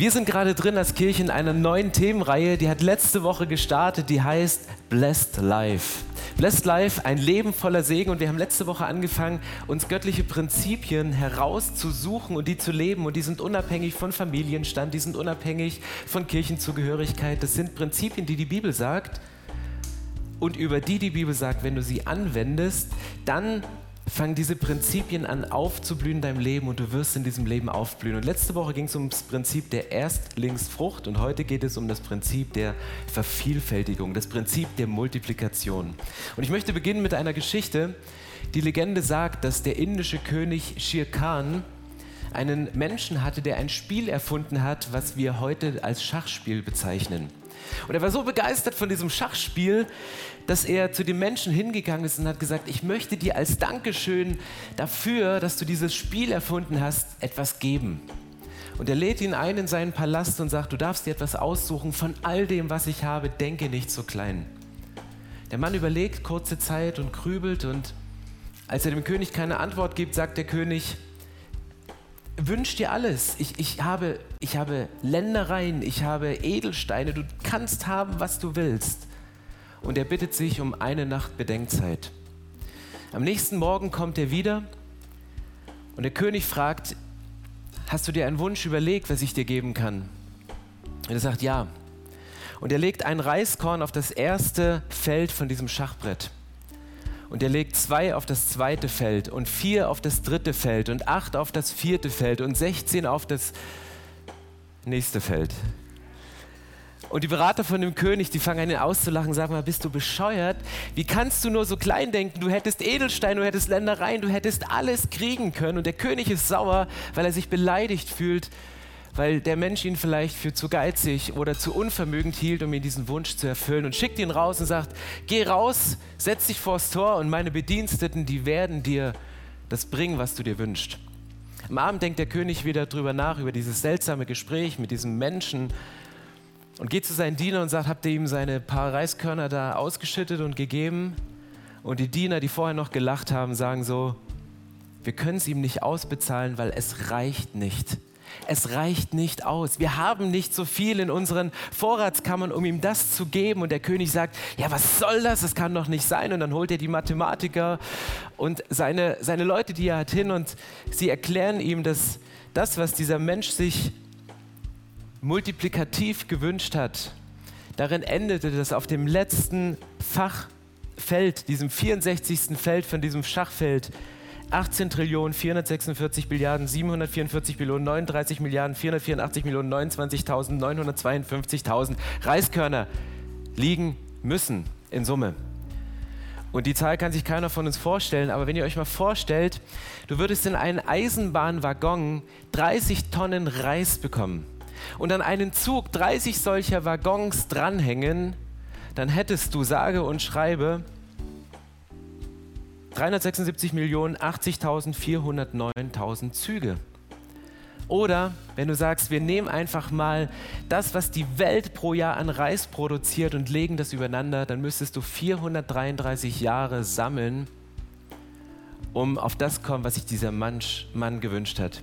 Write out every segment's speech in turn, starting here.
Wir sind gerade drin als Kirche in einer neuen Themenreihe, die hat letzte Woche gestartet, die heißt Blessed Life. Blessed Life, ein Leben voller Segen. Und wir haben letzte Woche angefangen, uns göttliche Prinzipien herauszusuchen und die zu leben. Und die sind unabhängig von Familienstand, die sind unabhängig von Kirchenzugehörigkeit. Das sind Prinzipien, die die Bibel sagt. Und über die die Bibel sagt, wenn du sie anwendest, dann fangen diese Prinzipien an aufzublühen in deinem Leben und du wirst in diesem Leben aufblühen. Und letzte Woche ging es um das Prinzip der Erstlingsfrucht und heute geht es um das Prinzip der Vervielfältigung, das Prinzip der Multiplikation. Und ich möchte beginnen mit einer Geschichte. Die Legende sagt, dass der indische König Shir Khan einen Menschen hatte, der ein Spiel erfunden hat, was wir heute als Schachspiel bezeichnen. Und er war so begeistert von diesem Schachspiel, dass er zu den Menschen hingegangen ist und hat gesagt, ich möchte dir als Dankeschön dafür, dass du dieses Spiel erfunden hast, etwas geben. Und er lädt ihn ein in seinen Palast und sagt, du darfst dir etwas aussuchen von all dem, was ich habe, denke nicht so klein. Der Mann überlegt kurze Zeit und grübelt und als er dem König keine Antwort gibt, sagt der König, wünsch dir alles. Ich, ich, habe, ich habe Ländereien, ich habe Edelsteine, du kannst haben, was du willst. Und er bittet sich um eine Nacht Bedenkzeit. Am nächsten Morgen kommt er wieder und der König fragt, hast du dir einen Wunsch überlegt, was ich dir geben kann? Und er sagt, ja. Und er legt ein Reiskorn auf das erste Feld von diesem Schachbrett. Und er legt zwei auf das zweite Feld und vier auf das dritte Feld und acht auf das vierte Feld und 16 auf das nächste Feld. Und die Berater von dem König, die fangen an ihn auszulachen, sagen mal, bist du bescheuert? Wie kannst du nur so klein denken? Du hättest Edelstein, du hättest Ländereien, du hättest alles kriegen können. Und der König ist sauer, weil er sich beleidigt fühlt, weil der Mensch ihn vielleicht für zu geizig oder zu unvermögend hielt, um ihm diesen Wunsch zu erfüllen und schickt ihn raus und sagt, geh raus, setz dich vors Tor und meine Bediensteten, die werden dir das bringen, was du dir wünschst. Am Abend denkt der König wieder drüber nach, über dieses seltsame Gespräch mit diesem Menschen und geht zu seinen Dienern und sagt, habt ihr ihm seine paar Reiskörner da ausgeschüttet und gegeben? Und die Diener, die vorher noch gelacht haben, sagen so, wir können es ihm nicht ausbezahlen, weil es reicht nicht es reicht nicht aus. Wir haben nicht so viel in unseren Vorratskammern, um ihm das zu geben. Und der König sagt, ja, was soll das? Das kann doch nicht sein. Und dann holt er die Mathematiker und seine, seine Leute, die er hat, hin und sie erklären ihm, dass das, was dieser Mensch sich multiplikativ gewünscht hat, darin endete, dass auf dem letzten Fachfeld, diesem 64. Feld von diesem Schachfeld, 18 Trillionen 446 Milliarden 744 Millionen 39 Milliarden 484 Millionen 29.952.000 Reiskörner liegen müssen in Summe. Und die Zahl kann sich keiner von uns vorstellen, aber wenn ihr euch mal vorstellt, du würdest in einen Eisenbahnwaggon 30 Tonnen Reis bekommen und an einen Zug 30 solcher Waggons dranhängen, dann hättest du sage und schreibe 376 Millionen 80.409.000 Züge. Oder wenn du sagst, wir nehmen einfach mal das, was die Welt pro Jahr an Reis produziert und legen das übereinander, dann müsstest du 433 Jahre sammeln, um auf das kommen, was sich dieser Mann, Mann gewünscht hat.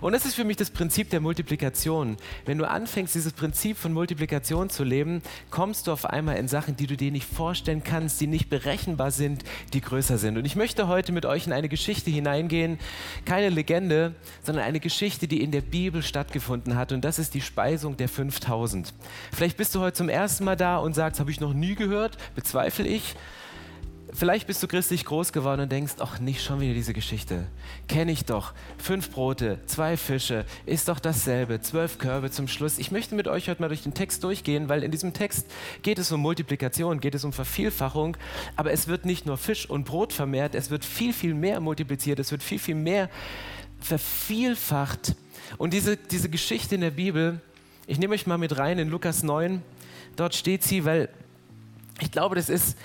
Und das ist für mich das Prinzip der Multiplikation. Wenn du anfängst, dieses Prinzip von Multiplikation zu leben, kommst du auf einmal in Sachen, die du dir nicht vorstellen kannst, die nicht berechenbar sind, die größer sind. Und ich möchte heute mit euch in eine Geschichte hineingehen, keine Legende, sondern eine Geschichte, die in der Bibel stattgefunden hat. Und das ist die Speisung der 5000. Vielleicht bist du heute zum ersten Mal da und sagst, habe ich noch nie gehört, bezweifle ich. Vielleicht bist du christlich groß geworden und denkst, ach, nicht schon wieder diese Geschichte. Kenne ich doch. Fünf Brote, zwei Fische, ist doch dasselbe. Zwölf Körbe zum Schluss. Ich möchte mit euch heute mal durch den Text durchgehen, weil in diesem Text geht es um Multiplikation, geht es um Vervielfachung. Aber es wird nicht nur Fisch und Brot vermehrt, es wird viel, viel mehr multipliziert, es wird viel, viel mehr vervielfacht. Und diese, diese Geschichte in der Bibel, ich nehme euch mal mit rein in Lukas 9. Dort steht sie, weil ich glaube, das ist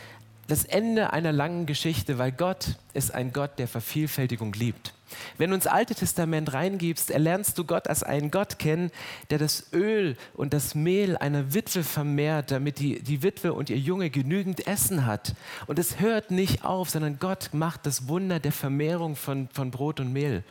das Ende einer langen Geschichte, weil Gott ist ein Gott, der Vervielfältigung liebt. Wenn du ins Alte Testament reingibst, erlernst du Gott als einen Gott kennen, der das Öl und das Mehl einer Witwe vermehrt, damit die, die Witwe und ihr Junge genügend Essen hat. Und es hört nicht auf, sondern Gott macht das Wunder der Vermehrung von, von Brot und Mehl.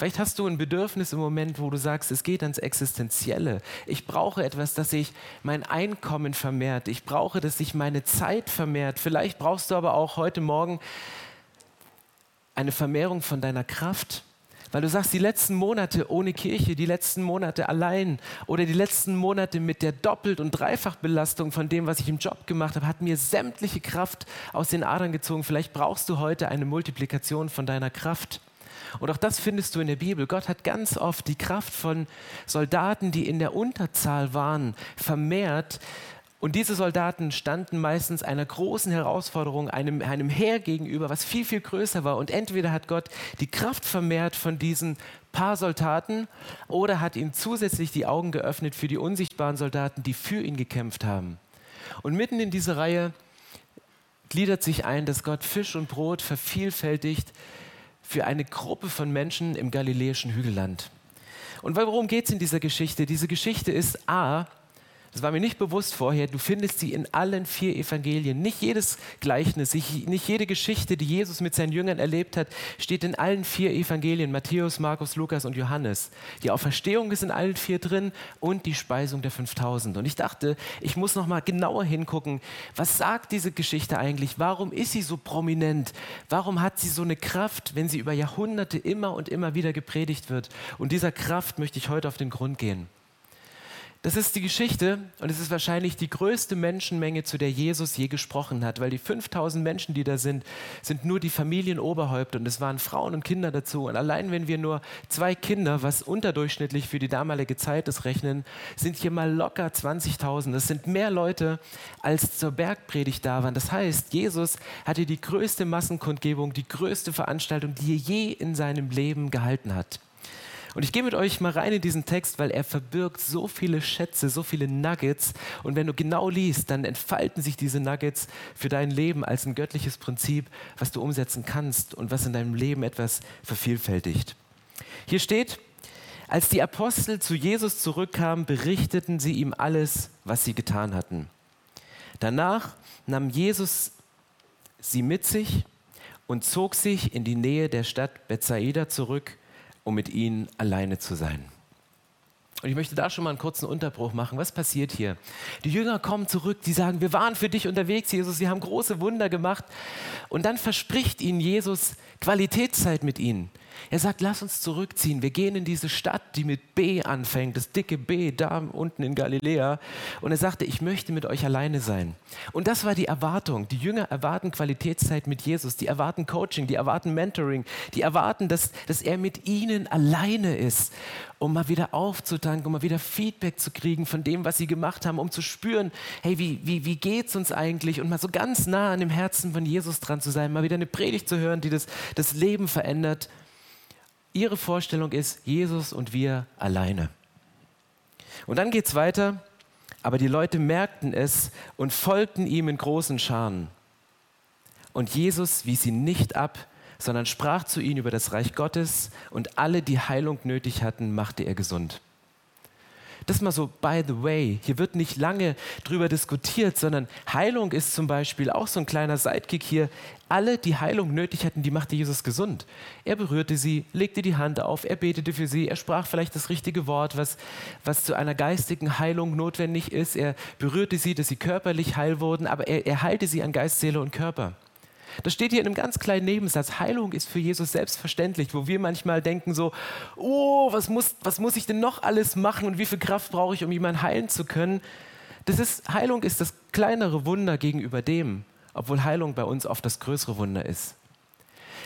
Vielleicht hast du ein Bedürfnis im Moment, wo du sagst, es geht ans Existenzielle. Ich brauche etwas, dass sich mein Einkommen vermehrt. Ich brauche, dass sich meine Zeit vermehrt. Vielleicht brauchst du aber auch heute Morgen eine Vermehrung von deiner Kraft. Weil du sagst, die letzten Monate ohne Kirche, die letzten Monate allein oder die letzten Monate mit der Doppelt- und Dreifachbelastung von dem, was ich im Job gemacht habe, hat mir sämtliche Kraft aus den Adern gezogen. Vielleicht brauchst du heute eine Multiplikation von deiner Kraft. Und auch das findest du in der Bibel. Gott hat ganz oft die Kraft von Soldaten, die in der Unterzahl waren, vermehrt. Und diese Soldaten standen meistens einer großen Herausforderung, einem, einem Heer gegenüber, was viel, viel größer war. Und entweder hat Gott die Kraft vermehrt von diesen paar Soldaten oder hat ihm zusätzlich die Augen geöffnet für die unsichtbaren Soldaten, die für ihn gekämpft haben. Und mitten in diese Reihe gliedert sich ein, dass Gott Fisch und Brot vervielfältigt für eine Gruppe von Menschen im galiläischen Hügelland. Und worum geht es in dieser Geschichte? Diese Geschichte ist A, das war mir nicht bewusst vorher. Du findest sie in allen vier Evangelien. Nicht jedes Gleichnis, nicht jede Geschichte, die Jesus mit seinen Jüngern erlebt hat, steht in allen vier Evangelien. Matthäus, Markus, Lukas und Johannes. Die Auferstehung ist in allen vier drin und die Speisung der 5000. Und ich dachte, ich muss noch mal genauer hingucken. Was sagt diese Geschichte eigentlich? Warum ist sie so prominent? Warum hat sie so eine Kraft, wenn sie über Jahrhunderte immer und immer wieder gepredigt wird? Und dieser Kraft möchte ich heute auf den Grund gehen. Das ist die Geschichte und es ist wahrscheinlich die größte Menschenmenge, zu der Jesus je gesprochen hat, weil die 5000 Menschen, die da sind, sind nur die Familienoberhäupter und es waren Frauen und Kinder dazu. Und allein wenn wir nur zwei Kinder, was unterdurchschnittlich für die damalige Zeit ist, rechnen, sind hier mal locker 20.000. Das sind mehr Leute, als zur Bergpredigt da waren. Das heißt, Jesus hatte die größte Massenkundgebung, die größte Veranstaltung, die er je in seinem Leben gehalten hat. Und ich gehe mit euch mal rein in diesen Text, weil er verbirgt so viele Schätze, so viele Nuggets. Und wenn du genau liest, dann entfalten sich diese Nuggets für dein Leben als ein göttliches Prinzip, was du umsetzen kannst und was in deinem Leben etwas vervielfältigt. Hier steht, als die Apostel zu Jesus zurückkamen, berichteten sie ihm alles, was sie getan hatten. Danach nahm Jesus sie mit sich und zog sich in die Nähe der Stadt Bethsaida zurück um mit ihnen alleine zu sein. Und ich möchte da schon mal einen kurzen Unterbruch machen. Was passiert hier? Die Jünger kommen zurück, die sagen, wir waren für dich unterwegs, Jesus, sie haben große Wunder gemacht. Und dann verspricht ihnen Jesus Qualitätszeit mit ihnen. Er sagt, lass uns zurückziehen. Wir gehen in diese Stadt, die mit B anfängt, das dicke B da unten in Galiläa. Und er sagte, ich möchte mit euch alleine sein. Und das war die Erwartung. Die Jünger erwarten Qualitätszeit mit Jesus. Die erwarten Coaching, die erwarten Mentoring. Die erwarten, dass, dass er mit ihnen alleine ist, um mal wieder aufzutanken, um mal wieder Feedback zu kriegen von dem, was sie gemacht haben, um zu spüren, hey, wie, wie, wie es uns eigentlich? Und mal so ganz nah an dem Herzen von Jesus dran zu sein, mal wieder eine Predigt zu hören, die das, das Leben verändert Ihre Vorstellung ist Jesus und wir alleine. Und dann geht es weiter, aber die Leute merkten es und folgten ihm in großen Scharen. Und Jesus wies sie nicht ab, sondern sprach zu ihnen über das Reich Gottes und alle, die Heilung nötig hatten, machte er gesund. Das mal so, by the way, hier wird nicht lange drüber diskutiert, sondern Heilung ist zum Beispiel auch so ein kleiner Sidekick hier. Alle, die Heilung nötig hatten, die machte Jesus gesund. Er berührte sie, legte die Hand auf, er betete für sie, er sprach vielleicht das richtige Wort, was, was zu einer geistigen Heilung notwendig ist. Er berührte sie, dass sie körperlich heil wurden, aber er, er heilte sie an Geist, Seele und Körper. Das steht hier in einem ganz kleinen Nebensatz. Heilung ist für Jesus selbstverständlich, wo wir manchmal denken so, oh, was muss, was muss ich denn noch alles machen und wie viel Kraft brauche ich, um jemanden heilen zu können? Das ist, Heilung ist das kleinere Wunder gegenüber dem, obwohl Heilung bei uns oft das größere Wunder ist.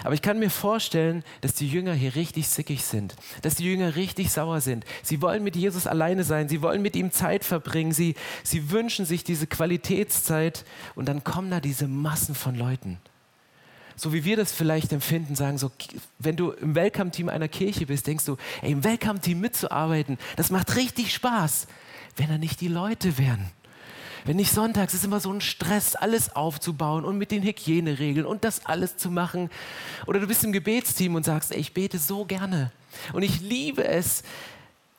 Aber ich kann mir vorstellen, dass die Jünger hier richtig sickig sind, dass die Jünger richtig sauer sind. Sie wollen mit Jesus alleine sein, sie wollen mit ihm Zeit verbringen, sie, sie wünschen sich diese Qualitätszeit und dann kommen da diese Massen von Leuten so wie wir das vielleicht empfinden, sagen so, wenn du im Welcome-Team einer Kirche bist, denkst du, ey, im Welcome-Team mitzuarbeiten, das macht richtig Spaß, wenn da nicht die Leute wären. Wenn nicht sonntags, ist immer so ein Stress, alles aufzubauen und mit den Hygieneregeln und das alles zu machen. Oder du bist im Gebetsteam und sagst, ey, ich bete so gerne. Und ich liebe es,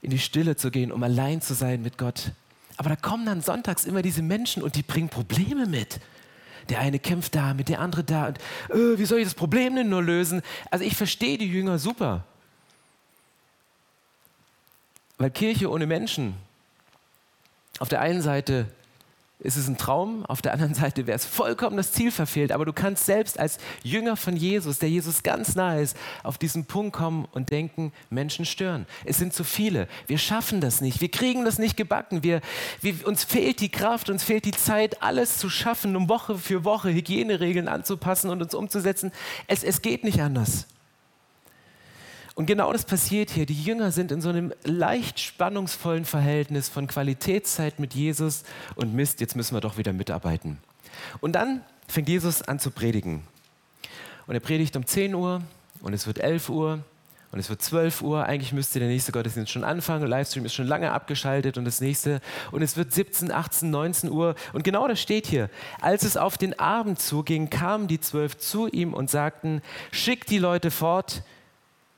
in die Stille zu gehen, um allein zu sein mit Gott. Aber da kommen dann sonntags immer diese Menschen und die bringen Probleme mit. Der eine kämpft da, mit der andere da. Und, äh, wie soll ich das Problem denn nur lösen? Also ich verstehe die Jünger super. Weil Kirche ohne Menschen, auf der einen Seite ist es ein Traum, auf der anderen Seite wäre es vollkommen das Ziel verfehlt. Aber du kannst selbst als Jünger von Jesus, der Jesus ganz nahe ist, auf diesen Punkt kommen und denken, Menschen stören. Es sind zu viele. Wir schaffen das nicht. Wir kriegen das nicht gebacken. Wir, wir, uns fehlt die Kraft, uns fehlt die Zeit, alles zu schaffen, um Woche für Woche Hygieneregeln anzupassen und uns umzusetzen. Es, es geht nicht anders. Und genau das passiert hier. Die Jünger sind in so einem leicht spannungsvollen Verhältnis von Qualitätszeit mit Jesus und Mist, jetzt müssen wir doch wieder mitarbeiten. Und dann fängt Jesus an zu predigen. Und er predigt um 10 Uhr und es wird 11 Uhr und es wird 12 Uhr. Eigentlich müsste der nächste Gottesdienst schon anfangen. Livestream ist schon lange abgeschaltet und das nächste. Und es wird 17, 18, 19 Uhr. Und genau das steht hier. Als es auf den Abend zuging, kamen die zwölf zu ihm und sagten, schick die Leute fort,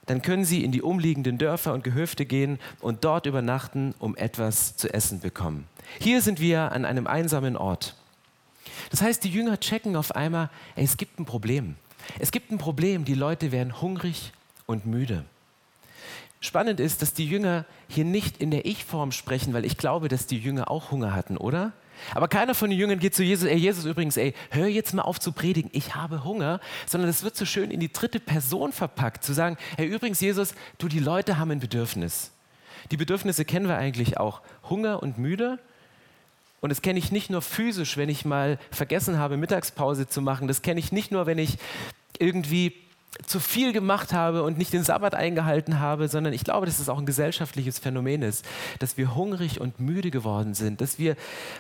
dann können sie in die umliegenden Dörfer und Gehöfte gehen und dort übernachten, um etwas zu essen bekommen. Hier sind wir an einem einsamen Ort. Das heißt, die Jünger checken auf einmal, ey, es gibt ein Problem. Es gibt ein Problem, die Leute werden hungrig und müde. Spannend ist, dass die Jünger hier nicht in der Ich-Form sprechen, weil ich glaube, dass die Jünger auch Hunger hatten, oder? Aber keiner von den Jüngern geht zu Jesus, ey Jesus übrigens, ey, hör jetzt mal auf zu predigen, ich habe Hunger, sondern es wird so schön in die dritte Person verpackt, zu sagen, hey übrigens Jesus, du, die Leute haben ein Bedürfnis. Die Bedürfnisse kennen wir eigentlich auch, Hunger und müde. Und das kenne ich nicht nur physisch, wenn ich mal vergessen habe, Mittagspause zu machen, das kenne ich nicht nur, wenn ich irgendwie zu viel gemacht habe und nicht den Sabbat eingehalten habe, sondern ich glaube, dass es auch ein gesellschaftliches Phänomen ist, dass wir hungrig und müde geworden sind, dass wir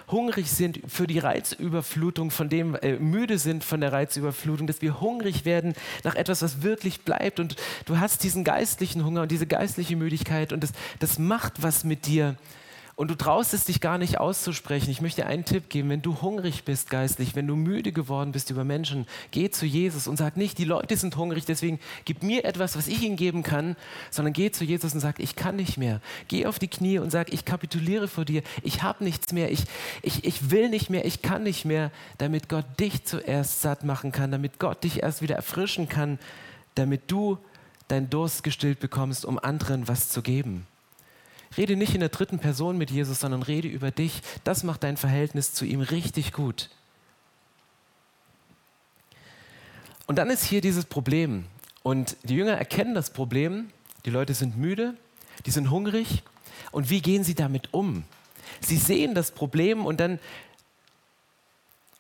hungrig sind für die Reizüberflutung, von dem äh, müde sind von der Reizüberflutung, dass wir hungrig werden nach etwas, was wirklich bleibt. Und du hast diesen geistlichen Hunger und diese geistliche Müdigkeit und das, das macht was mit dir und du traust es dich gar nicht auszusprechen. Ich möchte dir einen Tipp geben, wenn du hungrig bist geistlich, wenn du müde geworden bist über Menschen, geh zu Jesus und sag nicht, die Leute sind hungrig, deswegen gib mir etwas, was ich ihnen geben kann, sondern geh zu Jesus und sag, ich kann nicht mehr. Geh auf die Knie und sag, ich kapituliere vor dir, ich habe nichts mehr, ich, ich, ich will nicht mehr, ich kann nicht mehr, damit Gott dich zuerst satt machen kann, damit Gott dich erst wieder erfrischen kann, damit du deinen Durst gestillt bekommst, um anderen was zu geben. Rede nicht in der dritten Person mit Jesus, sondern rede über dich. Das macht dein Verhältnis zu ihm richtig gut. Und dann ist hier dieses Problem. Und die Jünger erkennen das Problem. Die Leute sind müde, die sind hungrig. Und wie gehen sie damit um? Sie sehen das Problem und dann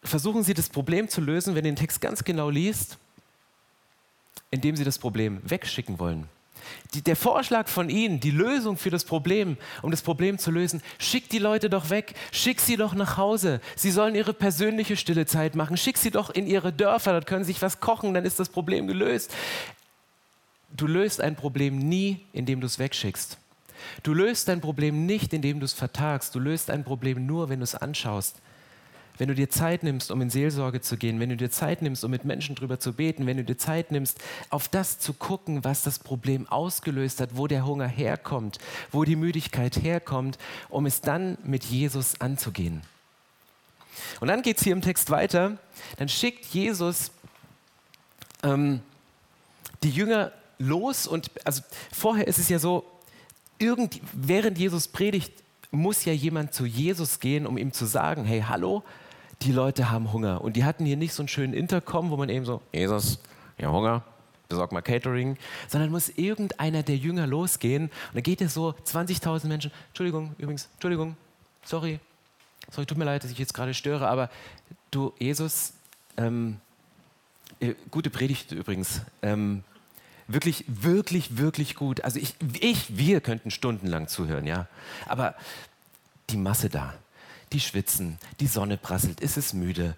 versuchen sie das Problem zu lösen, wenn ihr den Text ganz genau liest, indem sie das Problem wegschicken wollen. Die, der Vorschlag von Ihnen, die Lösung für das Problem, um das Problem zu lösen, schick die Leute doch weg, schick sie doch nach Hause. Sie sollen ihre persönliche stille Zeit machen, schick sie doch in ihre Dörfer, dort können sie sich was kochen, dann ist das Problem gelöst. Du löst ein Problem nie, indem du es wegschickst. Du löst dein Problem nicht, indem du es vertagst. Du löst ein Problem nur, wenn du es anschaust wenn du dir Zeit nimmst, um in Seelsorge zu gehen, wenn du dir Zeit nimmst, um mit Menschen drüber zu beten, wenn du dir Zeit nimmst, auf das zu gucken, was das Problem ausgelöst hat, wo der Hunger herkommt, wo die Müdigkeit herkommt, um es dann mit Jesus anzugehen. Und dann geht es hier im Text weiter. Dann schickt Jesus ähm, die Jünger los und also vorher ist es ja so, irgend, während Jesus predigt, muss ja jemand zu Jesus gehen, um ihm zu sagen, hey, hallo, die Leute haben Hunger. Und die hatten hier nicht so einen schönen Intercom, wo man eben so, Jesus, ja Hunger, besorg mal Catering, sondern muss irgendeiner der Jünger losgehen. Und dann geht er so, 20.000 Menschen, Entschuldigung, übrigens, Entschuldigung, sorry, sorry, tut mir leid, dass ich jetzt gerade störe, aber du, Jesus, ähm, äh, gute Predigt übrigens, ähm, wirklich, wirklich, wirklich gut. Also ich, ich, wir könnten stundenlang zuhören, ja, aber die Masse da, die schwitzen, die Sonne prasselt, ist es müde,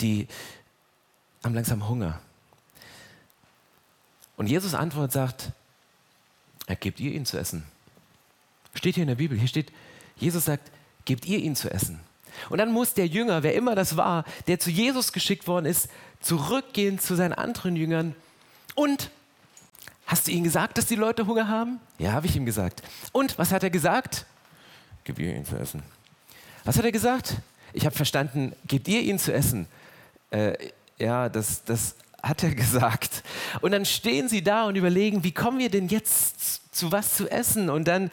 die haben langsam Hunger. Und Jesus antwortet sagt, er gebt ihr ihnen zu essen. Steht hier in der Bibel, hier steht, Jesus sagt, gebt ihr ihnen zu essen. Und dann muss der Jünger, wer immer das war, der zu Jesus geschickt worden ist, zurückgehen zu seinen anderen Jüngern. Und hast du ihnen gesagt, dass die Leute Hunger haben? Ja, habe ich ihm gesagt. Und was hat er gesagt? Gib ihr ihnen zu essen. Was hat er gesagt? Ich habe verstanden, gebt ihr ihnen zu essen. Äh, ja, das, das hat er gesagt. Und dann stehen sie da und überlegen, wie kommen wir denn jetzt zu was zu essen? Und dann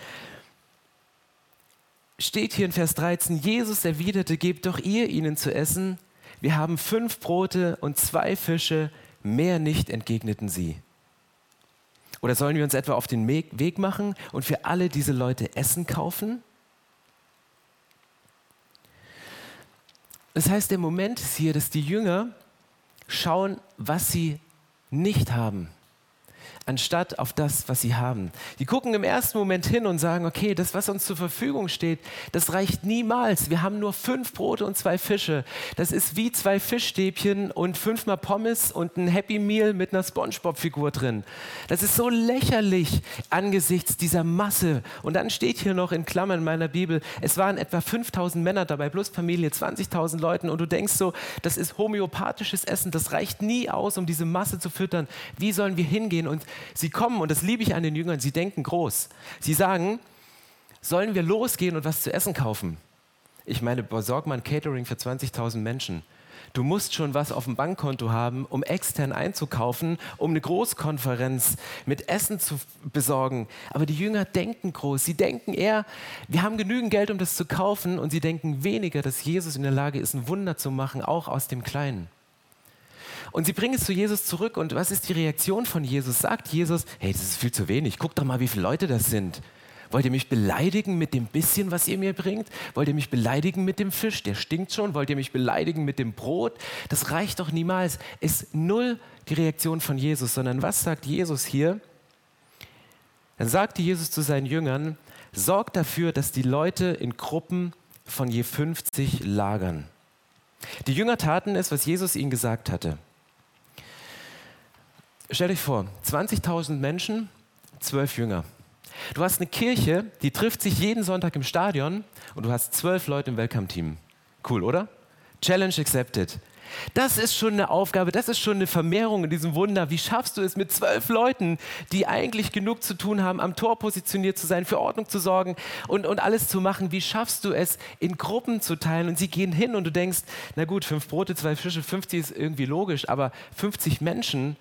steht hier in Vers 13, Jesus erwiderte, gebt doch ihr ihnen zu essen. Wir haben fünf Brote und zwei Fische, mehr nicht, entgegneten sie. Oder sollen wir uns etwa auf den Weg machen und für alle diese Leute Essen kaufen? Das heißt, der Moment ist hier, dass die Jünger schauen, was sie nicht haben anstatt auf das, was sie haben. Die gucken im ersten Moment hin und sagen, okay, das, was uns zur Verfügung steht, das reicht niemals. Wir haben nur fünf Brote und zwei Fische. Das ist wie zwei Fischstäbchen und fünfmal Pommes und ein Happy Meal mit einer Spongebob-Figur drin. Das ist so lächerlich angesichts dieser Masse. Und dann steht hier noch in Klammern in meiner Bibel, es waren etwa 5000 Männer dabei, plus Familie, 20.000 Leuten. Und du denkst so, das ist homöopathisches Essen, das reicht nie aus, um diese Masse zu füttern. Wie sollen wir hingehen und Sie kommen, und das liebe ich an den Jüngern, sie denken groß. Sie sagen, sollen wir losgehen und was zu essen kaufen? Ich meine, besorg mal ein Catering für 20.000 Menschen. Du musst schon was auf dem Bankkonto haben, um extern einzukaufen, um eine Großkonferenz mit Essen zu besorgen. Aber die Jünger denken groß. Sie denken eher, wir haben genügend Geld, um das zu kaufen. Und sie denken weniger, dass Jesus in der Lage ist, ein Wunder zu machen, auch aus dem Kleinen. Und sie bringen es zu Jesus zurück. Und was ist die Reaktion von Jesus? Sagt Jesus, hey, das ist viel zu wenig. Guck doch mal, wie viele Leute das sind. Wollt ihr mich beleidigen mit dem bisschen, was ihr mir bringt? Wollt ihr mich beleidigen mit dem Fisch? Der stinkt schon. Wollt ihr mich beleidigen mit dem Brot? Das reicht doch niemals. Ist null die Reaktion von Jesus, sondern was sagt Jesus hier? Dann sagte Jesus zu seinen Jüngern, sorgt dafür, dass die Leute in Gruppen von je 50 lagern. Die Jünger taten es, was Jesus ihnen gesagt hatte. Stell dich vor, 20.000 Menschen, zwölf Jünger. Du hast eine Kirche, die trifft sich jeden Sonntag im Stadion und du hast zwölf Leute im Welcome-Team. Cool, oder? Challenge accepted. Das ist schon eine Aufgabe, das ist schon eine Vermehrung in diesem Wunder. Wie schaffst du es mit zwölf Leuten, die eigentlich genug zu tun haben, am Tor positioniert zu sein, für Ordnung zu sorgen und, und alles zu machen? Wie schaffst du es, in Gruppen zu teilen? Und sie gehen hin und du denkst, na gut, fünf Brote, zwei Fische, 50 ist irgendwie logisch, aber 50 Menschen,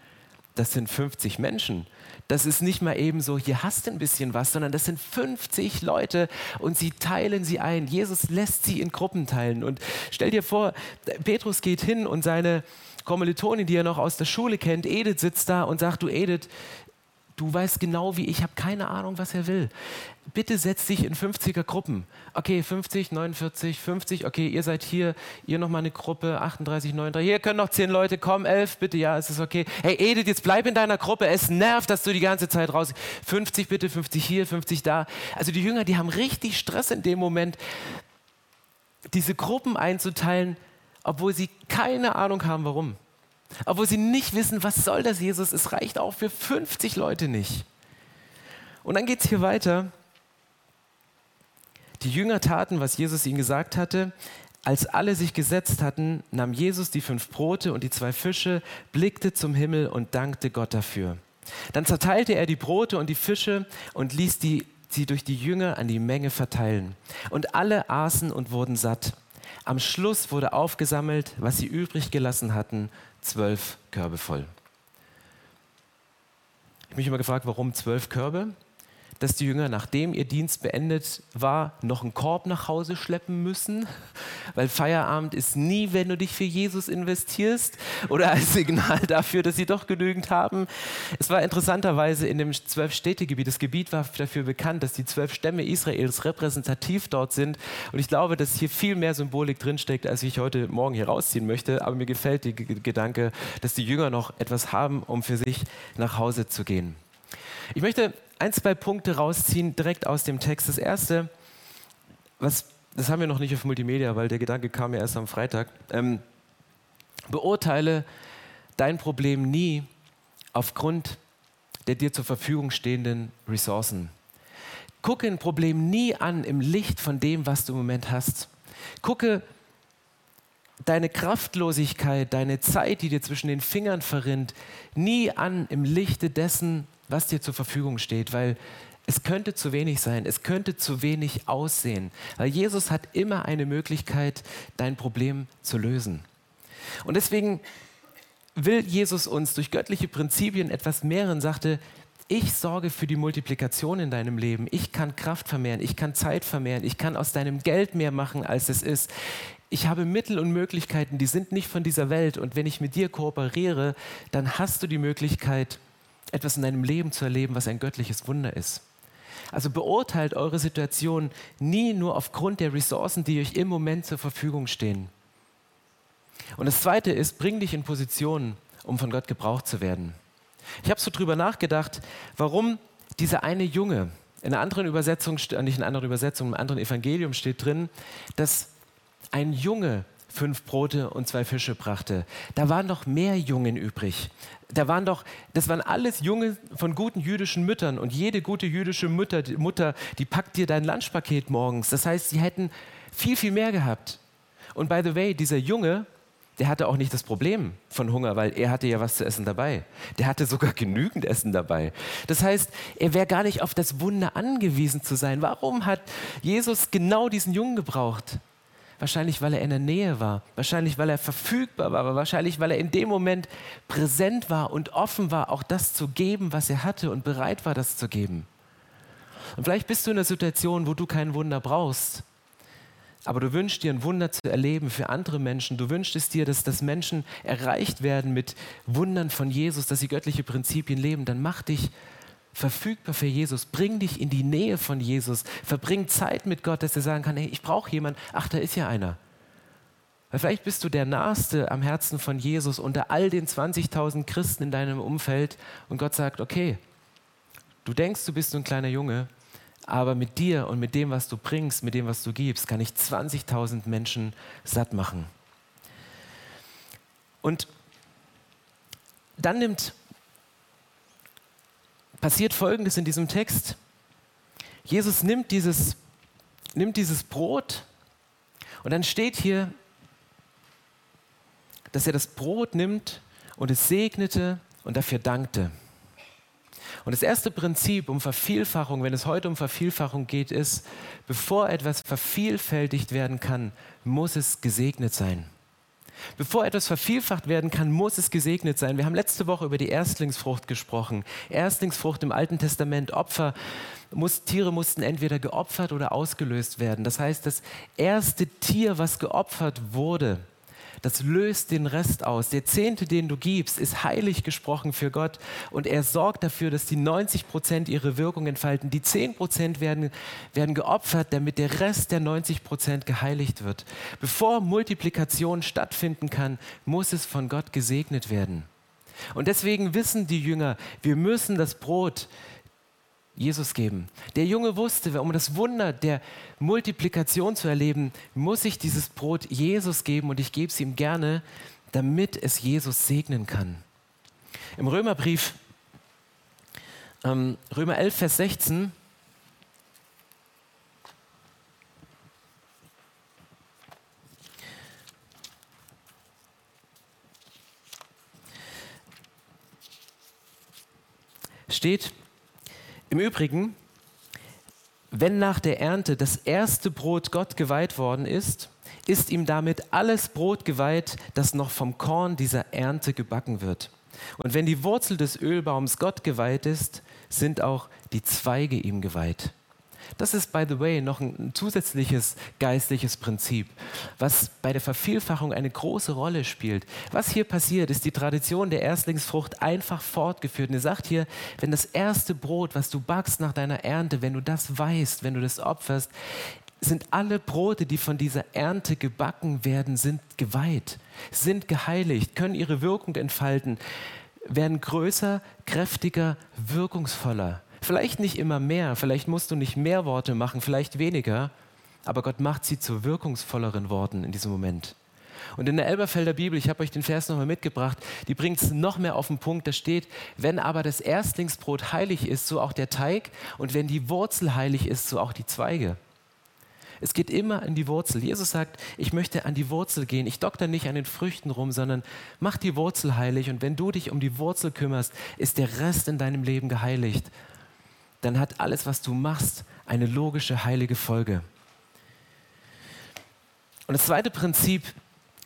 das sind 50 Menschen. Das ist nicht mal eben so, hier hast du ein bisschen was, sondern das sind 50 Leute und sie teilen sie ein. Jesus lässt sie in Gruppen teilen. Und stell dir vor, Petrus geht hin und seine Kommilitonin, die er noch aus der Schule kennt, Edith sitzt da und sagt, du Edith, Du weißt genau wie ich, habe keine Ahnung, was er will. Bitte setz dich in 50er Gruppen. Okay, 50, 49, 50, okay, ihr seid hier, ihr nochmal eine Gruppe, 38, 39, hier können noch 10 Leute kommen, 11, bitte, ja, es ist okay. Hey Edith, jetzt bleib in deiner Gruppe, es nervt, dass du die ganze Zeit raus. 50 bitte, 50 hier, 50 da. Also die Jünger, die haben richtig Stress in dem Moment, diese Gruppen einzuteilen, obwohl sie keine Ahnung haben, warum. Obwohl sie nicht wissen, was soll das, Jesus? Es reicht auch für 50 Leute nicht. Und dann geht es hier weiter. Die Jünger taten, was Jesus ihnen gesagt hatte. Als alle sich gesetzt hatten, nahm Jesus die fünf Brote und die zwei Fische, blickte zum Himmel und dankte Gott dafür. Dann zerteilte er die Brote und die Fische und ließ die, sie durch die Jünger an die Menge verteilen. Und alle aßen und wurden satt. Am Schluss wurde aufgesammelt, was sie übrig gelassen hatten, zwölf Körbe voll. Ich habe mich immer gefragt, warum zwölf Körbe? Dass die Jünger, nachdem ihr Dienst beendet war, noch einen Korb nach Hause schleppen müssen, weil Feierabend ist nie, wenn du dich für Jesus investierst oder als Signal dafür, dass sie doch genügend haben. Es war interessanterweise in dem Zwölf-Städte-Gebiet, das Gebiet war dafür bekannt, dass die zwölf Stämme Israels repräsentativ dort sind und ich glaube, dass hier viel mehr Symbolik drinsteckt, als ich heute Morgen hier rausziehen möchte, aber mir gefällt der Gedanke, dass die Jünger noch etwas haben, um für sich nach Hause zu gehen. Ich möchte ein, zwei Punkte rausziehen direkt aus dem Text. Das erste, was, das haben wir noch nicht auf Multimedia, weil der Gedanke kam ja erst am Freitag. Ähm, beurteile dein Problem nie aufgrund der dir zur Verfügung stehenden Ressourcen. Gucke ein Problem nie an im Licht von dem, was du im Moment hast. Gucke deine Kraftlosigkeit, deine Zeit, die dir zwischen den Fingern verrinnt, nie an im Lichte dessen, was dir zur Verfügung steht, weil es könnte zu wenig sein, es könnte zu wenig aussehen, weil Jesus hat immer eine Möglichkeit, dein Problem zu lösen. Und deswegen will Jesus uns durch göttliche Prinzipien etwas mehren, sagte, ich sorge für die Multiplikation in deinem Leben. Ich kann Kraft vermehren, ich kann Zeit vermehren, ich kann aus deinem Geld mehr machen, als es ist. Ich habe Mittel und Möglichkeiten, die sind nicht von dieser Welt. Und wenn ich mit dir kooperiere, dann hast du die Möglichkeit, etwas in deinem Leben zu erleben, was ein göttliches Wunder ist. Also beurteilt eure Situation nie nur aufgrund der Ressourcen, die euch im Moment zur Verfügung stehen. Und das Zweite ist, bring dich in Position, um von Gott gebraucht zu werden. Ich habe so drüber nachgedacht, warum dieser eine Junge, in einer anderen Übersetzung, nicht in einer anderen Übersetzung, im anderen Evangelium steht drin, dass ein Junge fünf Brote und zwei Fische brachte. Da waren noch mehr Jungen übrig. Da waren doch, das waren alles Junge von guten jüdischen Müttern und jede gute jüdische Mutter, die, Mutter, die packt dir dein Lunchpaket morgens. Das heißt, sie hätten viel, viel mehr gehabt. Und by the way, dieser Junge, der hatte auch nicht das Problem von Hunger, weil er hatte ja was zu essen dabei. Der hatte sogar genügend Essen dabei. Das heißt, er wäre gar nicht auf das Wunder angewiesen zu sein. Warum hat Jesus genau diesen Jungen gebraucht? Wahrscheinlich, weil er in der Nähe war. Wahrscheinlich, weil er verfügbar war. Wahrscheinlich, weil er in dem Moment präsent war und offen war, auch das zu geben, was er hatte und bereit war, das zu geben. Und vielleicht bist du in einer Situation, wo du kein Wunder brauchst. Aber du wünschst dir ein Wunder zu erleben für andere Menschen. Du wünschst es dir, dass, dass Menschen erreicht werden mit Wundern von Jesus, dass sie göttliche Prinzipien leben. Dann mach dich verfügbar für Jesus, bring dich in die Nähe von Jesus, verbring Zeit mit Gott, dass er sagen kann, hey, ich brauche jemanden, ach, da ist ja einer. Weil vielleicht bist du der Naheste am Herzen von Jesus unter all den 20.000 Christen in deinem Umfeld und Gott sagt, okay, du denkst, du bist so ein kleiner Junge, aber mit dir und mit dem, was du bringst, mit dem, was du gibst, kann ich 20.000 Menschen satt machen. Und dann nimmt passiert Folgendes in diesem Text. Jesus nimmt dieses, nimmt dieses Brot und dann steht hier, dass er das Brot nimmt und es segnete und dafür dankte. Und das erste Prinzip um Vervielfachung, wenn es heute um Vervielfachung geht, ist, bevor etwas vervielfältigt werden kann, muss es gesegnet sein. Bevor etwas vervielfacht werden kann, muss es gesegnet sein. Wir haben letzte Woche über die Erstlingsfrucht gesprochen. Erstlingsfrucht im Alten Testament, Opfer. Muss, Tiere mussten entweder geopfert oder ausgelöst werden. Das heißt, das erste Tier, was geopfert wurde, das löst den Rest aus. Der Zehnte, den du gibst, ist heilig gesprochen für Gott und er sorgt dafür, dass die 90 Prozent ihre Wirkung entfalten. Die 10 Prozent werden, werden geopfert, damit der Rest der 90 Prozent geheiligt wird. Bevor Multiplikation stattfinden kann, muss es von Gott gesegnet werden. Und deswegen wissen die Jünger, wir müssen das Brot Jesus geben. Der Junge wusste, um das Wunder der Multiplikation zu erleben, muss ich dieses Brot Jesus geben und ich gebe es ihm gerne, damit es Jesus segnen kann. Im Römerbrief, ähm, Römer 11, Vers 16, steht, im Übrigen, wenn nach der Ernte das erste Brot Gott geweiht worden ist, ist ihm damit alles Brot geweiht, das noch vom Korn dieser Ernte gebacken wird. Und wenn die Wurzel des Ölbaums Gott geweiht ist, sind auch die Zweige ihm geweiht. Das ist, by the way, noch ein zusätzliches geistliches Prinzip, was bei der Vervielfachung eine große Rolle spielt. Was hier passiert, ist die Tradition der Erstlingsfrucht einfach fortgeführt. Und er sagt hier, wenn das erste Brot, was du backst nach deiner Ernte, wenn du das weißt, wenn du das opferst, sind alle Brote, die von dieser Ernte gebacken werden, sind geweiht, sind geheiligt, können ihre Wirkung entfalten, werden größer, kräftiger, wirkungsvoller. Vielleicht nicht immer mehr, vielleicht musst du nicht mehr Worte machen, vielleicht weniger, aber Gott macht sie zu wirkungsvolleren Worten in diesem Moment. Und in der Elberfelder Bibel, ich habe euch den Vers nochmal mitgebracht, die bringt es noch mehr auf den Punkt. Da steht, wenn aber das Erstlingsbrot heilig ist, so auch der Teig. Und wenn die Wurzel heilig ist, so auch die Zweige. Es geht immer an die Wurzel. Jesus sagt, ich möchte an die Wurzel gehen. Ich dokter nicht an den Früchten rum, sondern mach die Wurzel heilig. Und wenn du dich um die Wurzel kümmerst, ist der Rest in deinem Leben geheiligt. Dann hat alles, was du machst, eine logische, heilige Folge. Und das zweite Prinzip,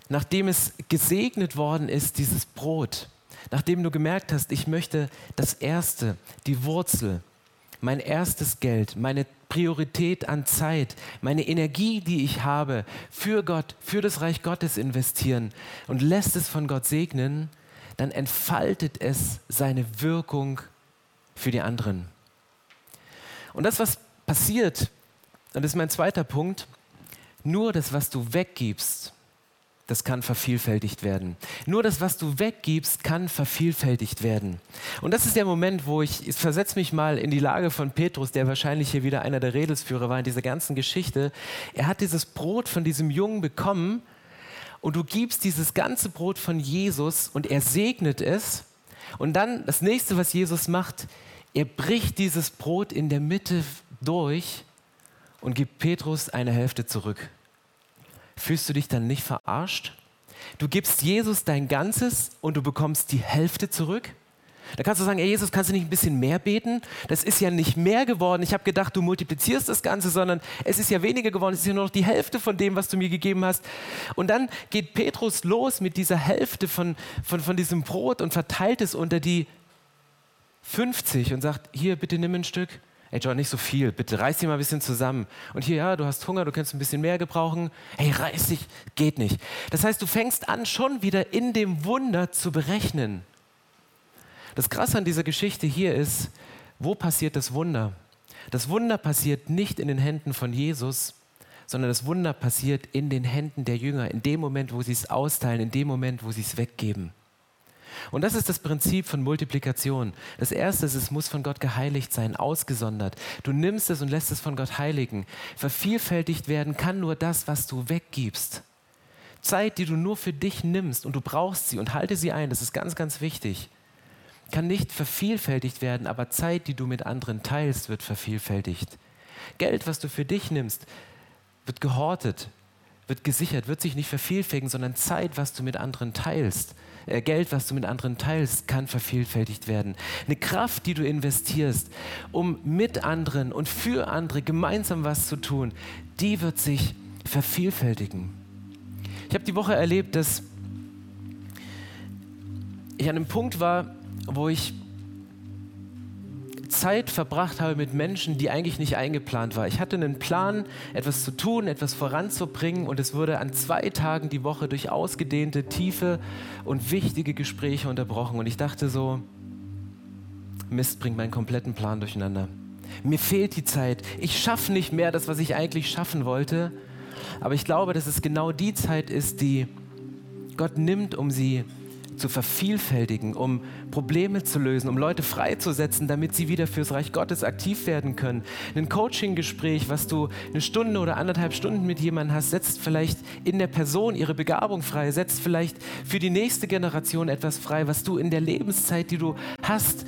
nachdem es gesegnet worden ist, dieses Brot, nachdem du gemerkt hast, ich möchte das Erste, die Wurzel, mein erstes Geld, meine Priorität an Zeit, meine Energie, die ich habe, für Gott, für das Reich Gottes investieren und lässt es von Gott segnen, dann entfaltet es seine Wirkung für die anderen. Und das, was passiert, und das ist mein zweiter Punkt, nur das, was du weggibst, das kann vervielfältigt werden. Nur das, was du weggibst, kann vervielfältigt werden. Und das ist der Moment, wo ich, ich versetze mich mal in die Lage von Petrus, der wahrscheinlich hier wieder einer der Redelsführer war in dieser ganzen Geschichte. Er hat dieses Brot von diesem Jungen bekommen und du gibst dieses ganze Brot von Jesus und er segnet es. Und dann das nächste, was Jesus macht, er bricht dieses Brot in der Mitte durch und gibt Petrus eine Hälfte zurück. Fühlst du dich dann nicht verarscht? Du gibst Jesus dein Ganzes und du bekommst die Hälfte zurück? Da kannst du sagen, ey Jesus, kannst du nicht ein bisschen mehr beten? Das ist ja nicht mehr geworden. Ich habe gedacht, du multiplizierst das Ganze, sondern es ist ja weniger geworden. Es ist ja nur noch die Hälfte von dem, was du mir gegeben hast. Und dann geht Petrus los mit dieser Hälfte von, von, von diesem Brot und verteilt es unter die 50 und sagt, hier, bitte nimm ein Stück ey John, nicht so viel, bitte reiß dich mal ein bisschen zusammen. Und hier, ja, du hast Hunger, du kannst ein bisschen mehr gebrauchen. Hey, reiß dich, geht nicht. Das heißt, du fängst an, schon wieder in dem Wunder zu berechnen. Das Krasse an dieser Geschichte hier ist, wo passiert das Wunder? Das Wunder passiert nicht in den Händen von Jesus, sondern das Wunder passiert in den Händen der Jünger, in dem Moment, wo sie es austeilen, in dem Moment, wo sie es weggeben. Und das ist das Prinzip von Multiplikation. Das erste ist, es muss von Gott geheiligt sein, ausgesondert. Du nimmst es und lässt es von Gott heiligen. Vervielfältigt werden kann nur das, was du weggibst. Zeit, die du nur für dich nimmst und du brauchst sie und halte sie ein, das ist ganz, ganz wichtig, kann nicht vervielfältigt werden, aber Zeit, die du mit anderen teilst, wird vervielfältigt. Geld, was du für dich nimmst, wird gehortet, wird gesichert, wird sich nicht vervielfältigen, sondern Zeit, was du mit anderen teilst, äh, Geld, was du mit anderen teilst, kann vervielfältigt werden. Eine Kraft, die du investierst, um mit anderen und für andere gemeinsam was zu tun, die wird sich vervielfältigen. Ich habe die Woche erlebt, dass ich an einem Punkt war, wo ich Zeit verbracht habe mit Menschen, die eigentlich nicht eingeplant war. Ich hatte einen Plan, etwas zu tun, etwas voranzubringen und es wurde an zwei Tagen die Woche durch ausgedehnte, tiefe und wichtige Gespräche unterbrochen. Und ich dachte so, Mist bringt meinen kompletten Plan durcheinander. Mir fehlt die Zeit. Ich schaffe nicht mehr das, was ich eigentlich schaffen wollte. Aber ich glaube, dass es genau die Zeit ist, die Gott nimmt, um sie zu vervielfältigen, um Probleme zu lösen, um Leute freizusetzen, damit sie wieder fürs Reich Gottes aktiv werden können. Ein Coaching-Gespräch, was du eine Stunde oder anderthalb Stunden mit jemandem hast, setzt vielleicht in der Person ihre Begabung frei, setzt vielleicht für die nächste Generation etwas frei, was du in der Lebenszeit, die du hast,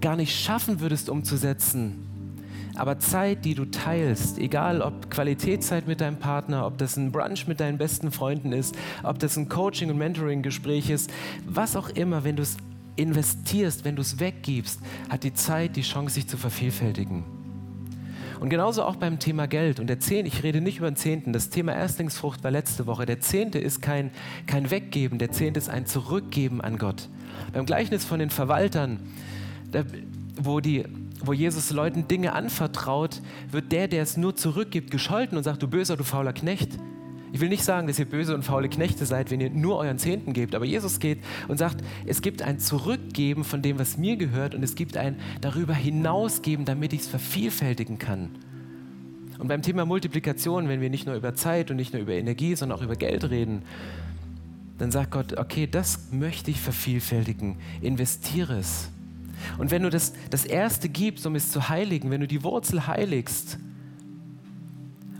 gar nicht schaffen würdest umzusetzen aber Zeit, die du teilst, egal ob Qualitätszeit mit deinem Partner, ob das ein Brunch mit deinen besten Freunden ist, ob das ein Coaching- und Mentoring-Gespräch ist, was auch immer, wenn du es investierst, wenn du es weggibst, hat die Zeit die Chance, sich zu vervielfältigen. Und genauso auch beim Thema Geld. Und der Zehnte, ich rede nicht über den Zehnten, das Thema Erstlingsfrucht war letzte Woche. Der Zehnte ist kein, kein Weggeben, der Zehnte ist ein Zurückgeben an Gott. Beim Gleichnis von den Verwaltern, da, wo die wo Jesus Leuten Dinge anvertraut, wird der, der es nur zurückgibt, gescholten und sagt, du böser, du fauler Knecht. Ich will nicht sagen, dass ihr böse und faule Knechte seid, wenn ihr nur euren Zehnten gebt, aber Jesus geht und sagt, es gibt ein Zurückgeben von dem, was mir gehört und es gibt ein darüber hinausgeben, damit ich es vervielfältigen kann. Und beim Thema Multiplikation, wenn wir nicht nur über Zeit und nicht nur über Energie, sondern auch über Geld reden, dann sagt Gott, okay, das möchte ich vervielfältigen, investiere es. Und wenn du das, das Erste gibst, um es zu heiligen, wenn du die Wurzel heiligst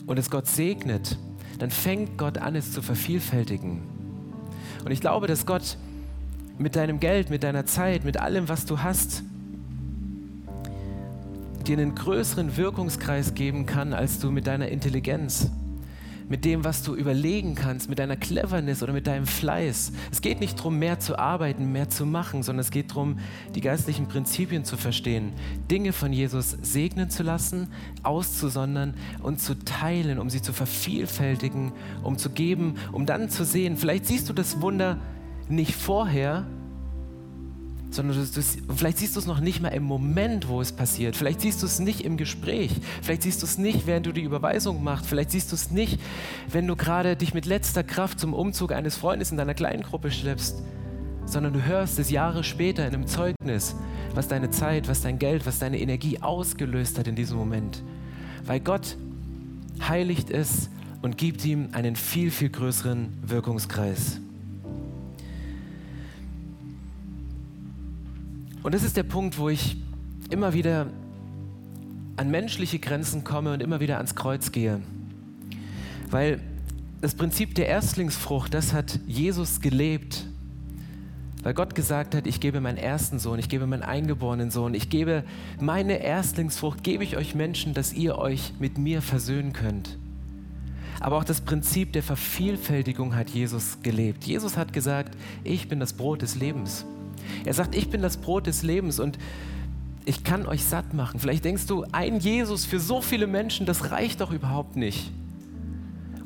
und es Gott segnet, dann fängt Gott an, es zu vervielfältigen. Und ich glaube, dass Gott mit deinem Geld, mit deiner Zeit, mit allem, was du hast, dir einen größeren Wirkungskreis geben kann, als du mit deiner Intelligenz mit dem, was du überlegen kannst, mit deiner Cleverness oder mit deinem Fleiß. Es geht nicht darum, mehr zu arbeiten, mehr zu machen, sondern es geht darum, die geistlichen Prinzipien zu verstehen, Dinge von Jesus segnen zu lassen, auszusondern und zu teilen, um sie zu vervielfältigen, um zu geben, um dann zu sehen, vielleicht siehst du das Wunder nicht vorher, sondern du, du, vielleicht siehst du es noch nicht mal im Moment, wo es passiert. Vielleicht siehst du es nicht im Gespräch. Vielleicht siehst du es nicht, während du die Überweisung machst. Vielleicht siehst du es nicht, wenn du gerade dich mit letzter Kraft zum Umzug eines Freundes in deiner kleinen Gruppe schleppst, sondern du hörst es Jahre später in einem Zeugnis, was deine Zeit, was dein Geld, was deine Energie ausgelöst hat in diesem Moment. Weil Gott heiligt es und gibt ihm einen viel, viel größeren Wirkungskreis. Und das ist der Punkt, wo ich immer wieder an menschliche Grenzen komme und immer wieder ans Kreuz gehe. Weil das Prinzip der Erstlingsfrucht, das hat Jesus gelebt. Weil Gott gesagt hat, ich gebe meinen ersten Sohn, ich gebe meinen eingeborenen Sohn, ich gebe meine Erstlingsfrucht, gebe ich euch Menschen, dass ihr euch mit mir versöhnen könnt. Aber auch das Prinzip der Vervielfältigung hat Jesus gelebt. Jesus hat gesagt, ich bin das Brot des Lebens. Er sagt, ich bin das Brot des Lebens und ich kann euch satt machen. Vielleicht denkst du, ein Jesus für so viele Menschen, das reicht doch überhaupt nicht.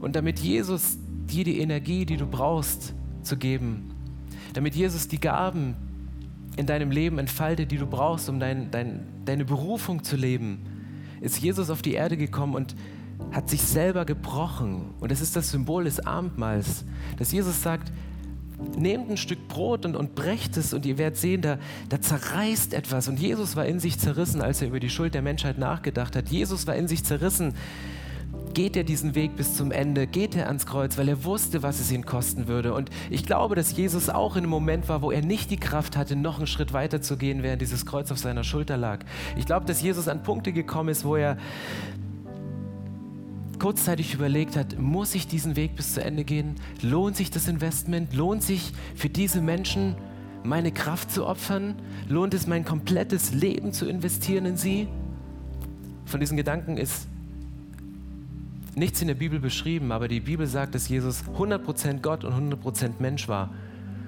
Und damit Jesus dir die Energie, die du brauchst, zu geben, damit Jesus die Gaben in deinem Leben entfaltet, die du brauchst, um dein, dein, deine Berufung zu leben, ist Jesus auf die Erde gekommen und hat sich selber gebrochen. Und es ist das Symbol des Abendmahls, dass Jesus sagt, nehmt ein Stück Brot und, und brecht es und ihr werdet sehen, da, da zerreißt etwas. Und Jesus war in sich zerrissen, als er über die Schuld der Menschheit nachgedacht hat. Jesus war in sich zerrissen. Geht er diesen Weg bis zum Ende? Geht er ans Kreuz, weil er wusste, was es ihn kosten würde? Und ich glaube, dass Jesus auch in einem Moment war, wo er nicht die Kraft hatte, noch einen Schritt weiter zu gehen, während dieses Kreuz auf seiner Schulter lag. Ich glaube, dass Jesus an Punkte gekommen ist, wo er kurzzeitig überlegt hat, muss ich diesen Weg bis zu Ende gehen? Lohnt sich das Investment? Lohnt sich für diese Menschen meine Kraft zu opfern? Lohnt es mein komplettes Leben zu investieren in sie? Von diesen Gedanken ist nichts in der Bibel beschrieben, aber die Bibel sagt, dass Jesus 100% Gott und 100% Mensch war.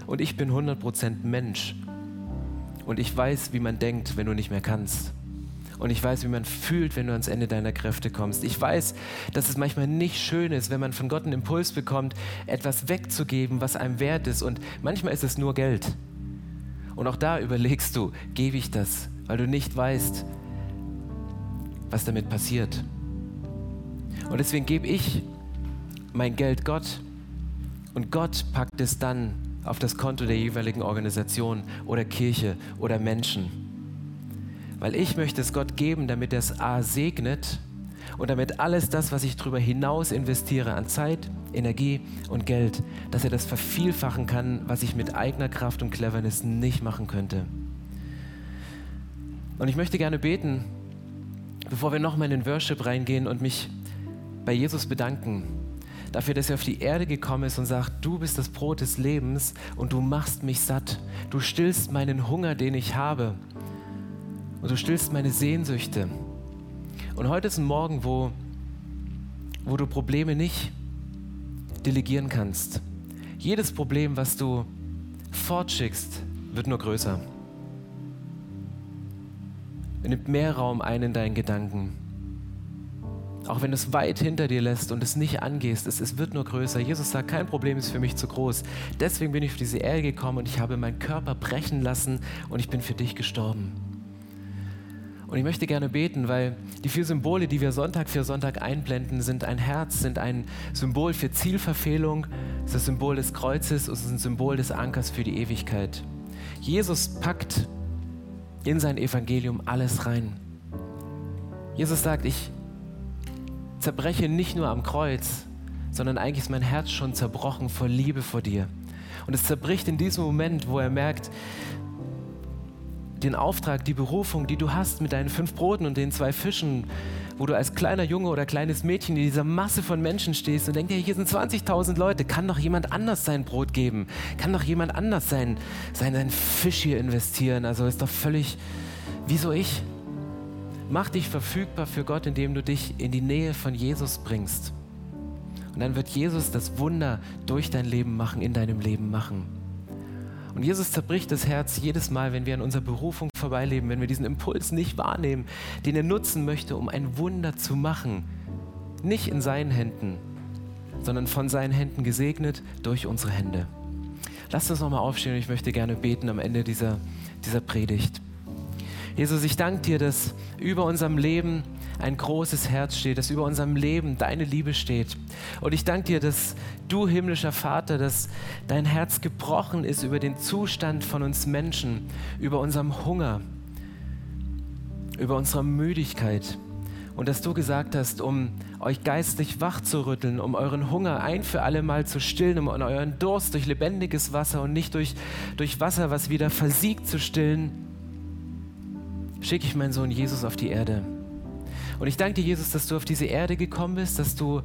Und ich bin 100% Mensch. Und ich weiß, wie man denkt, wenn du nicht mehr kannst. Und ich weiß, wie man fühlt, wenn du ans Ende deiner Kräfte kommst. Ich weiß, dass es manchmal nicht schön ist, wenn man von Gott einen Impuls bekommt, etwas wegzugeben, was einem wert ist. Und manchmal ist es nur Geld. Und auch da überlegst du, gebe ich das, weil du nicht weißt, was damit passiert. Und deswegen gebe ich mein Geld Gott und Gott packt es dann auf das Konto der jeweiligen Organisation oder Kirche oder Menschen. Weil ich möchte es Gott geben, damit er es A segnet und damit alles das, was ich darüber hinaus investiere an Zeit, Energie und Geld, dass er das vervielfachen kann, was ich mit eigener Kraft und Cleverness nicht machen könnte. Und ich möchte gerne beten, bevor wir nochmal in den Worship reingehen und mich bei Jesus bedanken, dafür, dass er auf die Erde gekommen ist und sagt, du bist das Brot des Lebens und du machst mich satt. Du stillst meinen Hunger, den ich habe und du stillst meine Sehnsüchte. Und heute ist ein Morgen, wo, wo du Probleme nicht delegieren kannst. Jedes Problem, was du fortschickst, wird nur größer. Er nimmt mehr Raum ein in deinen Gedanken. Auch wenn du es weit hinter dir lässt und es nicht angehst, es, es wird nur größer. Jesus sagt, kein Problem ist für mich zu groß. Deswegen bin ich auf diese Erde gekommen und ich habe meinen Körper brechen lassen und ich bin für dich gestorben. Und ich möchte gerne beten, weil die vier Symbole, die wir Sonntag für Sonntag einblenden, sind ein Herz, sind ein Symbol für Zielverfehlung, ist das Symbol des Kreuzes und ist ein Symbol des Ankers für die Ewigkeit. Jesus packt in sein Evangelium alles rein. Jesus sagt, ich zerbreche nicht nur am Kreuz, sondern eigentlich ist mein Herz schon zerbrochen vor Liebe vor dir. Und es zerbricht in diesem Moment, wo er merkt, den Auftrag, die Berufung, die du hast mit deinen fünf Broten und den zwei Fischen, wo du als kleiner Junge oder kleines Mädchen in dieser Masse von Menschen stehst und denkst, hey, hier sind 20.000 Leute, kann doch jemand anders sein Brot geben? Kann doch jemand anders sein, sein, sein Fisch hier investieren? Also ist doch völlig, wieso ich? Mach dich verfügbar für Gott, indem du dich in die Nähe von Jesus bringst. Und dann wird Jesus das Wunder durch dein Leben machen, in deinem Leben machen. Und Jesus zerbricht das Herz jedes Mal, wenn wir an unserer Berufung vorbeileben, wenn wir diesen Impuls nicht wahrnehmen, den er nutzen möchte, um ein Wunder zu machen. Nicht in seinen Händen, sondern von seinen Händen gesegnet durch unsere Hände. Lasst uns nochmal aufstehen und ich möchte gerne beten am Ende dieser, dieser Predigt. Jesus, ich danke dir, dass über unserem Leben ein großes Herz steht, dass über unserem Leben deine Liebe steht. Und ich danke dir, dass du, himmlischer Vater, dass dein Herz gebrochen ist über den Zustand von uns Menschen, über unserem Hunger, über unsere Müdigkeit. Und dass du gesagt hast, um euch geistlich rütteln, um euren Hunger ein für alle Mal zu stillen, um euren Durst durch lebendiges Wasser und nicht durch, durch Wasser, was wieder versiegt, zu stillen, schicke ich meinen Sohn Jesus auf die Erde. Und ich danke dir, Jesus, dass du auf diese Erde gekommen bist, dass du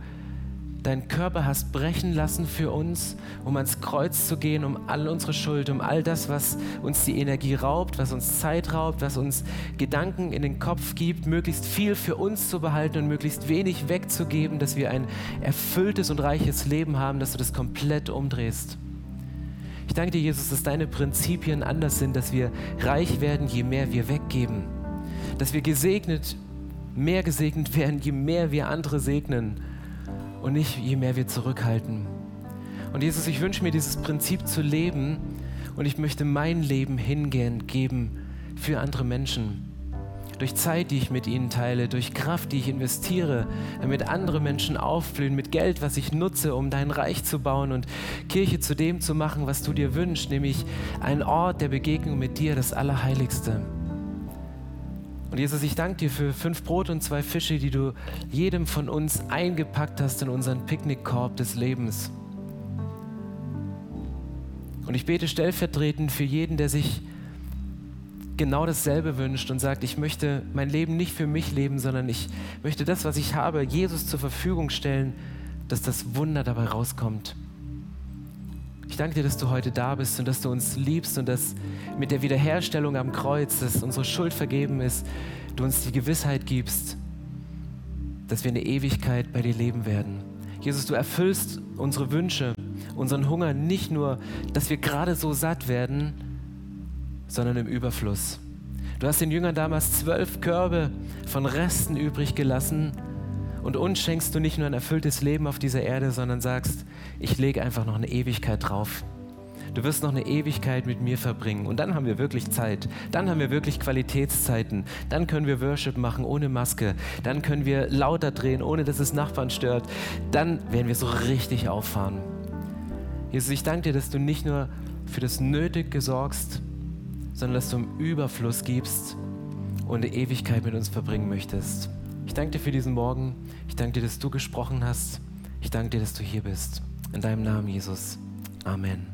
deinen Körper hast brechen lassen für uns, um ans Kreuz zu gehen, um all unsere Schuld, um all das, was uns die Energie raubt, was uns Zeit raubt, was uns Gedanken in den Kopf gibt, möglichst viel für uns zu behalten und möglichst wenig wegzugeben, dass wir ein erfülltes und reiches Leben haben, dass du das komplett umdrehst. Ich danke dir, Jesus, dass deine Prinzipien anders sind, dass wir reich werden, je mehr wir weggeben. Dass wir gesegnet, mehr gesegnet werden, je mehr wir andere segnen und nicht je mehr wir zurückhalten. Und Jesus, ich wünsche mir dieses Prinzip zu leben und ich möchte mein Leben hingehen, geben für andere Menschen durch Zeit, die ich mit ihnen teile, durch Kraft, die ich investiere, damit andere Menschen aufblühen, mit Geld, was ich nutze, um dein Reich zu bauen und Kirche zu dem zu machen, was du dir wünschst, nämlich ein Ort der Begegnung mit dir, das Allerheiligste. Und Jesus, ich danke dir für fünf Brot und zwei Fische, die du jedem von uns eingepackt hast in unseren Picknickkorb des Lebens. Und ich bete stellvertretend für jeden, der sich genau dasselbe wünscht und sagt, ich möchte mein Leben nicht für mich leben, sondern ich möchte das, was ich habe, Jesus zur Verfügung stellen, dass das Wunder dabei rauskommt. Ich danke dir, dass du heute da bist und dass du uns liebst und dass mit der Wiederherstellung am Kreuz, dass unsere Schuld vergeben ist, du uns die Gewissheit gibst, dass wir eine Ewigkeit bei dir leben werden. Jesus, du erfüllst unsere Wünsche, unseren Hunger nicht nur, dass wir gerade so satt werden, sondern im Überfluss. Du hast den Jüngern damals zwölf Körbe von Resten übrig gelassen und uns schenkst du nicht nur ein erfülltes Leben auf dieser Erde, sondern sagst, ich lege einfach noch eine Ewigkeit drauf. Du wirst noch eine Ewigkeit mit mir verbringen. Und dann haben wir wirklich Zeit. Dann haben wir wirklich Qualitätszeiten. Dann können wir Worship machen ohne Maske. Dann können wir lauter drehen, ohne dass es Nachbarn stört. Dann werden wir so richtig auffahren. Jesus, ich danke dir, dass du nicht nur für das Nötige sorgst, sondern dass du im Überfluss gibst und eine Ewigkeit mit uns verbringen möchtest. Ich danke dir für diesen Morgen. Ich danke dir, dass du gesprochen hast. Ich danke dir, dass du hier bist. In deinem Namen, Jesus. Amen.